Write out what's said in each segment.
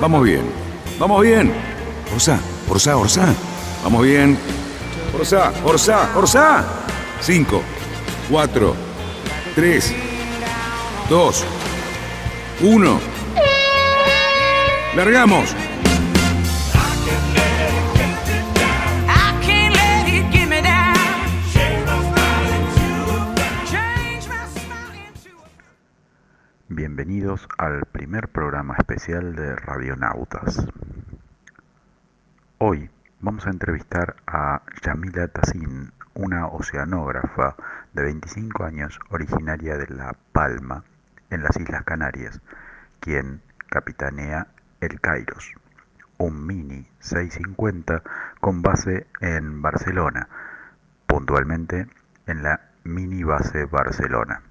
Vamos bien, vamos bien. Orsá, Orsá, Orsá. Vamos bien. Orsá, Orsá, Orsá. 5, 4, 3, 2, 1. Largamos. Bienvenidos al primer programa especial de Radionautas. Hoy vamos a entrevistar a Yamila Tassin, una oceanógrafa de 25 años originaria de La Palma, en las Islas Canarias, quien capitanea el Kairos, un Mini 650 con base en Barcelona, puntualmente en la Mini Base Barcelona.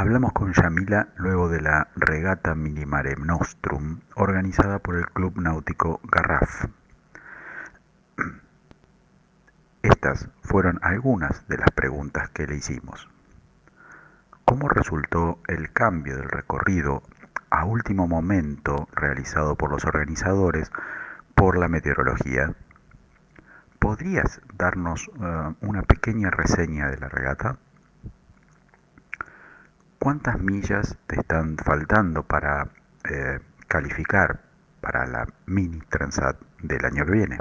Hablamos con Yamila luego de la regata Mini Mare Nostrum organizada por el Club Náutico Garraf. Estas fueron algunas de las preguntas que le hicimos. ¿Cómo resultó el cambio del recorrido a último momento realizado por los organizadores por la meteorología? ¿Podrías darnos eh, una pequeña reseña de la regata? ¿Cuántas millas te están faltando para eh, calificar para la mini Transat del año que viene?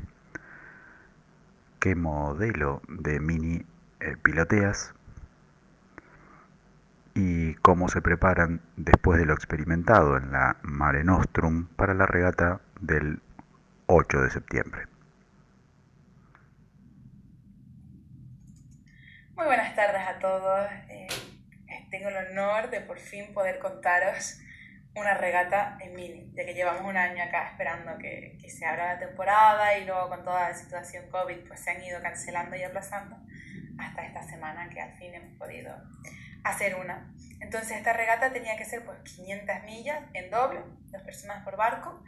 ¿Qué modelo de mini eh, piloteas? ¿Y cómo se preparan después de lo experimentado en la Mare Nostrum para la regata del 8 de septiembre? Muy buenas tardes a todos. Eh, tengo el honor de por fin poder contaros una regata en mini, ya que llevamos un año acá esperando que, que se abra la temporada y luego con toda la situación COVID pues se han ido cancelando y aplazando hasta esta semana que al fin hemos podido hacer una. Entonces esta regata tenía que ser pues 500 millas en doble, dos personas por barco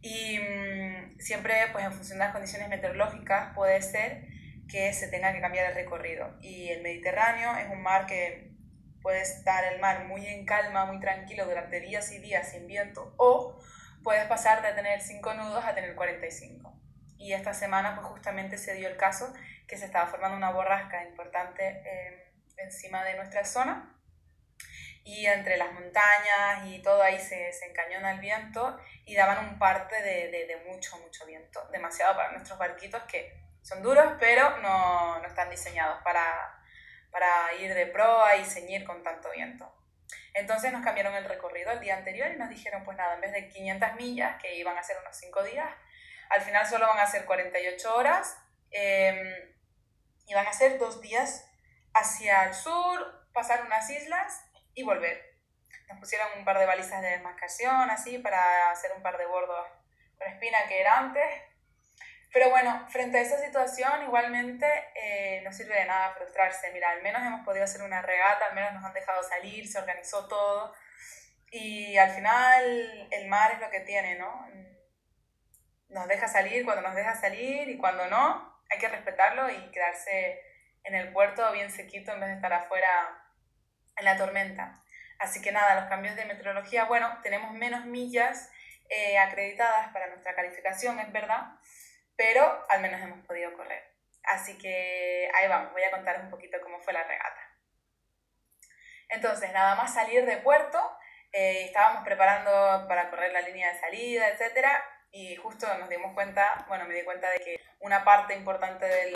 y mmm, siempre pues en función de las condiciones meteorológicas puede ser que se tenga que cambiar el recorrido. Y el Mediterráneo es un mar que puede estar el mar muy en calma, muy tranquilo durante días y días sin viento, o puedes pasar de tener 5 nudos a tener 45. Y esta semana pues justamente se dio el caso que se estaba formando una borrasca importante eh, encima de nuestra zona y entre las montañas y todo ahí se, se encañona el viento y daban un parte de, de, de mucho, mucho viento, demasiado para nuestros barquitos que son duros, pero no, no están diseñados para, para, ir de proa y ceñir con tanto viento. Entonces nos cambiaron el recorrido el día anterior y nos dijeron, pues nada, en vez de 500 millas, que iban a ser unos 5 días, al final solo van a ser 48 horas eh, y van a ser dos días hacia el sur, pasar unas islas y volver. Nos pusieron un par de balizas de desmascación, así, para hacer un par de bordos con espina que era antes, pero bueno, frente a esa situación igualmente eh, no sirve de nada frustrarse. Mira, al menos hemos podido hacer una regata, al menos nos han dejado salir, se organizó todo. Y al final el mar es lo que tiene, ¿no? Nos deja salir cuando nos deja salir y cuando no, hay que respetarlo y quedarse en el puerto bien sequito en vez de estar afuera en la tormenta. Así que nada, los cambios de meteorología, bueno, tenemos menos millas eh, acreditadas para nuestra calificación, es verdad, pero al menos hemos podido correr. Así que ahí vamos, voy a contar un poquito cómo fue la regata. Entonces, nada más salir de puerto, eh, estábamos preparando para correr la línea de salida, etc. Y justo nos dimos cuenta, bueno, me di cuenta de que una parte importante del,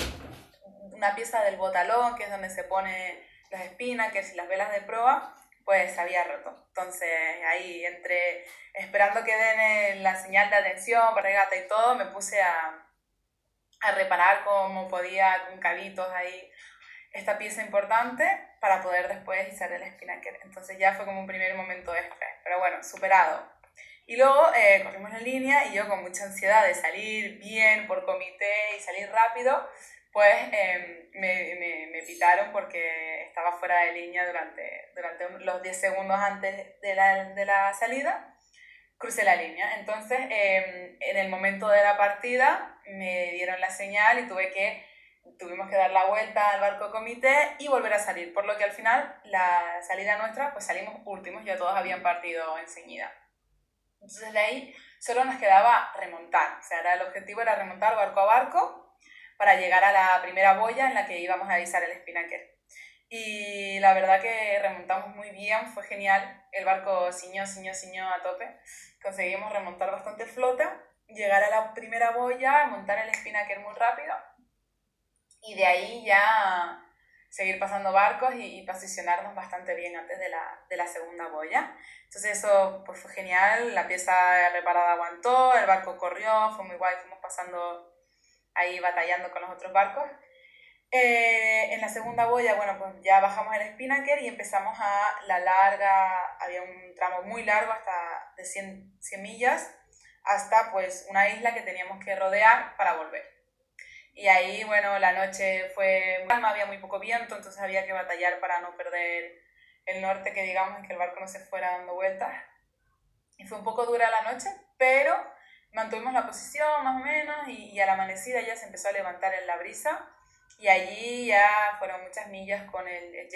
una pieza del botalón, que es donde se pone las spinnakers y las velas de proa, pues se había roto. Entonces ahí entre esperando que den la señal de atención, regata y todo, me puse a, a reparar como podía con cabitos ahí esta pieza importante para poder después izar el spinnaker. Entonces ya fue como un primer momento de estrés, pero bueno, superado. Y luego eh, corrimos la línea y yo con mucha ansiedad de salir bien por comité y salir rápido, pues em, me, me, me, pitaron porque estaba fuera de línea durante, durante los 10 segundos antes de la, de la salida. Crucé la línea. Entonces, em, en el momento de la partida, me dieron la señal y tuve que tuvimos que dar la vuelta al barco comité y volver a salir, por lo que al final la salida nuestra, pues salimos últimos, ya todos habían partido enseguida. Entonces de ahí solo nos quedaba remontar, o sea, era, el objetivo era remontar barco a barco para llegar a la primera boya en la que íbamos a avisar el spinnaker. Y la verdad que remontamos muy bien, fue genial, el barco ciñó, ciñó, ciñó a tope, conseguimos remontar bastante flota, llegar a la primera boya, montar el spinnaker muy rápido y de ahí ya seguir pasando barcos y, posicionarnos bastante bien antes de la, de la, segunda boya. Entonces eso pues, fue genial, la pieza reparada aguantó, el barco corrió, fue muy guay, fuimos pasando ahí batallando con los otros barcos. Eh, en la segunda boya, bueno, pues ya bajamos el spinnaker y empezamos a la larga, había un tramo muy largo hasta de 100, 100 millas, hasta pues una isla que teníamos que rodear para volver. Y ahí, bueno, la noche fue calma, había muy poco viento, entonces había que batallar para no perder el norte, que digamos, que el barco no se fuera dando vueltas. Y fue un poco dura la noche, pero mantuvimos la posición más o menos y, a la amanecida ya se empezó a levantar en la brisa y allí ya fueron muchas millas con el, el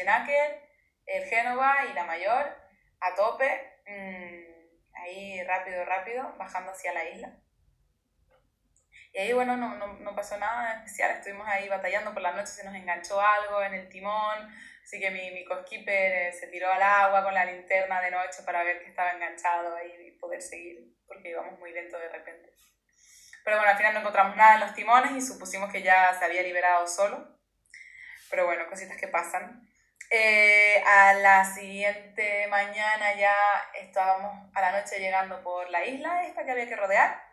el Génova y la Mayor a tope, mmm, ahí rápido, rápido, bajando hacia la isla. Y ahí, bueno, no, no, no, pasó nada especial, estuvimos ahí batallando por la noche, se nos enganchó algo en el timón, así que mi, mi eh, se tiró al agua con la linterna de noche para ver que estaba enganchado ahí y poder seguir, porque íbamos muy lento de repente. Pero bueno, al final no encontramos nada en los timones y supusimos que ya se había liberado solo. Pero bueno, cositas que pasan. Eh, a la siguiente mañana ya estábamos a la noche llegando por la isla esta que había que rodear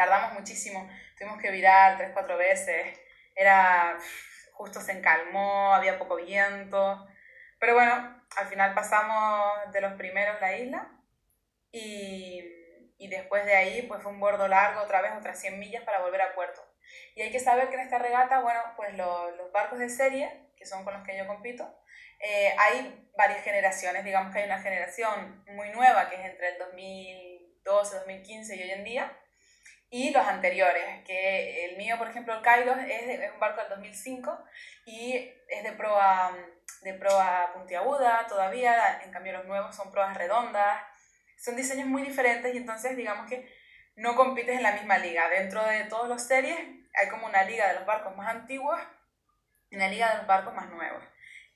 tardamos muchísimo, tuvimos que virar tres, cuatro veces, era, justo se encalmó, había poco viento, pero bueno, al final pasamos de los primeros la isla y, y después de ahí pues fue un bordo largo, otra vez otras 100 millas para volver a puerto. Y hay que saber que en esta regata, bueno, pues los, los barcos de serie, que son con los que yo compito, eh, hay varias generaciones, digamos que hay una generación muy nueva que es entre el 2012, 2015 y hoy en día, y los anteriores, que el mío, por ejemplo, el Kairos, es, un barco del 2005 y es de proa, de proa puntiaguda todavía, en cambio los nuevos son proas redondas, son diseños muy diferentes y entonces digamos que no compites en la misma liga. Dentro de todos los series hay como una liga de los barcos más antiguos y una liga de los barcos más nuevos.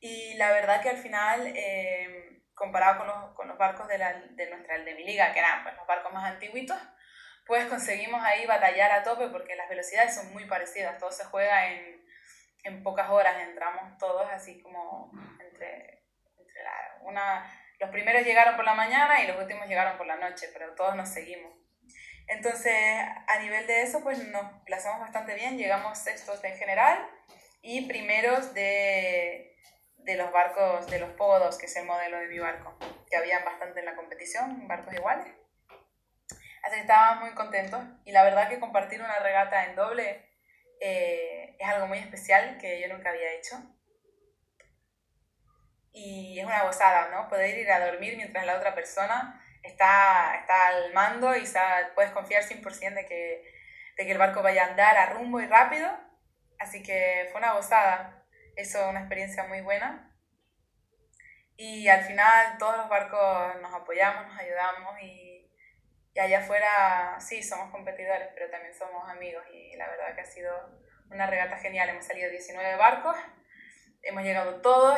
Y la verdad que al final, eh, comparado con los, con los barcos de, la, de nuestra de mi liga, que eran pues, los barcos más antiguitos, pues conseguimos ahí batallar a tope porque las velocidades son muy parecidas, todo se juega en, en pocas horas, entramos todos así como entre, entre una, los primeros llegaron por la mañana y los últimos llegaron por la noche, pero todos nos seguimos. Entonces, a nivel de eso, pues nos plazamos bastante bien, llegamos sextos en general y primeros de, de los barcos, de los podos, que es el modelo de mi barco, que habían bastante en la competición, barcos iguales. Así que estábamos muy contentos y la verdad que compartir una regata en doble eh, es algo muy especial que yo nunca había hecho. Y es una gozada, ¿no? Poder ir a dormir mientras la otra persona está, está al mando y puedes confiar 100% de que, de que el barco vaya a andar a rumbo y rápido. Así que fue una gozada. Eso, una experiencia muy buena. Y al final todos los barcos nos apoyamos, nos ayudamos y y allá afuera sí somos competidores, pero también somos amigos y la verdad que ha sido una regata genial. Hemos salido 19 barcos, hemos llegado todos,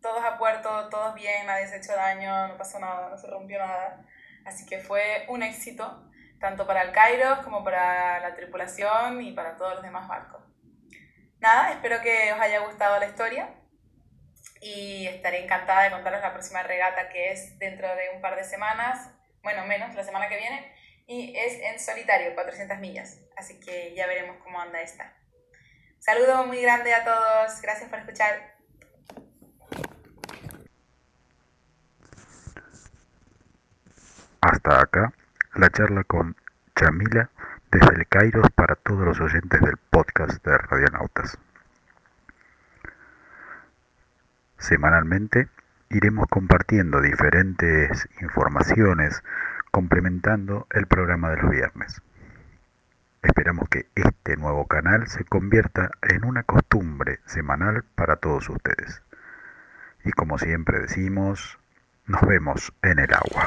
todos a puerto, todos bien, nadie se ha hecho daño, no pasó nada, no se rompió nada. Así que fue un éxito, tanto para el Cairo como para la tripulación y para todos los demás barcos. Nada, espero que os haya gustado la historia y estaré encantada de contaros la próxima regata que es dentro de un par de semanas bueno, menos, la semana que viene, y es en solitario, 400 millas. Así que ya veremos cómo anda esta. Saludo muy grande a todos, gracias por escuchar. Hasta acá la charla con Chamila desde el Cairo para todos los oyentes del podcast de Radionautas. Semanalmente iremos compartiendo diferentes informaciones complementando el programa de los viernes. Esperamos que este nuevo canal se convierta en una costumbre semanal para todos ustedes. Y como siempre decimos, nos vemos en el agua.